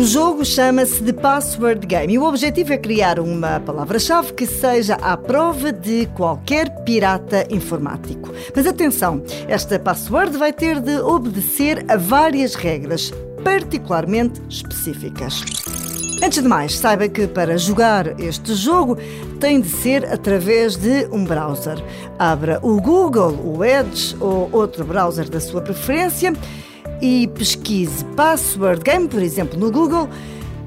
O jogo chama-se The Password Game e o objetivo é criar uma palavra-chave que seja à prova de qualquer pirata informático. Mas atenção, esta password vai ter de obedecer a várias regras, particularmente específicas. Antes de mais, saiba que para jogar este jogo tem de ser através de um browser. Abra o Google, o Edge ou outro browser da sua preferência e pesquise Password Game, por exemplo, no Google,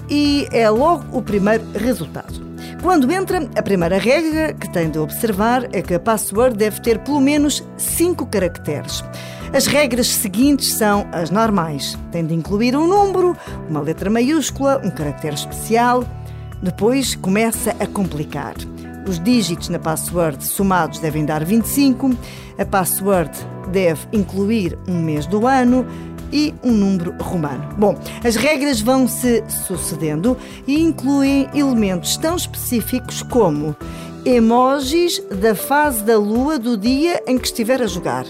e é logo o primeiro resultado. Quando entra, a primeira regra que tem de observar é que a password deve ter pelo menos 5 caracteres. As regras seguintes são as normais. Tem de incluir um número, uma letra maiúscula, um caractere especial. Depois começa a complicar. Os dígitos na password somados devem dar 25. A password deve incluir um mês do ano e um número romano. Bom, as regras vão se sucedendo e incluem elementos tão específicos como emojis da fase da lua do dia em que estiver a jogar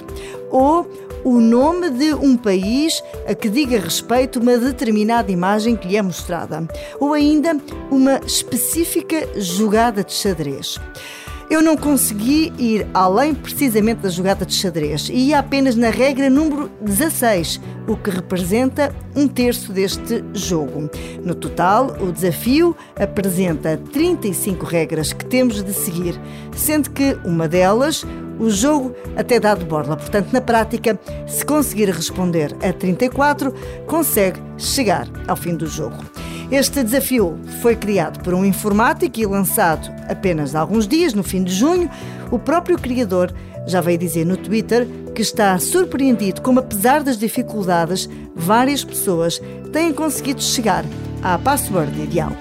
ou o nome de um país a que diga respeito uma determinada imagem que lhe é mostrada, ou ainda uma específica jogada de xadrez. Eu não consegui ir além precisamente da jogada de xadrez e ia apenas na regra número 16, o que representa um terço deste jogo. No total, o desafio apresenta 35 regras que temos de seguir, sendo que uma delas, o jogo até dá de borla. Portanto, na prática, se conseguir responder a 34, consegue chegar ao fim do jogo. Este desafio foi criado por um informático e lançado apenas há alguns dias, no fim de junho. O próprio criador já veio dizer no Twitter que está surpreendido como, apesar das dificuldades, várias pessoas têm conseguido chegar à password ideal.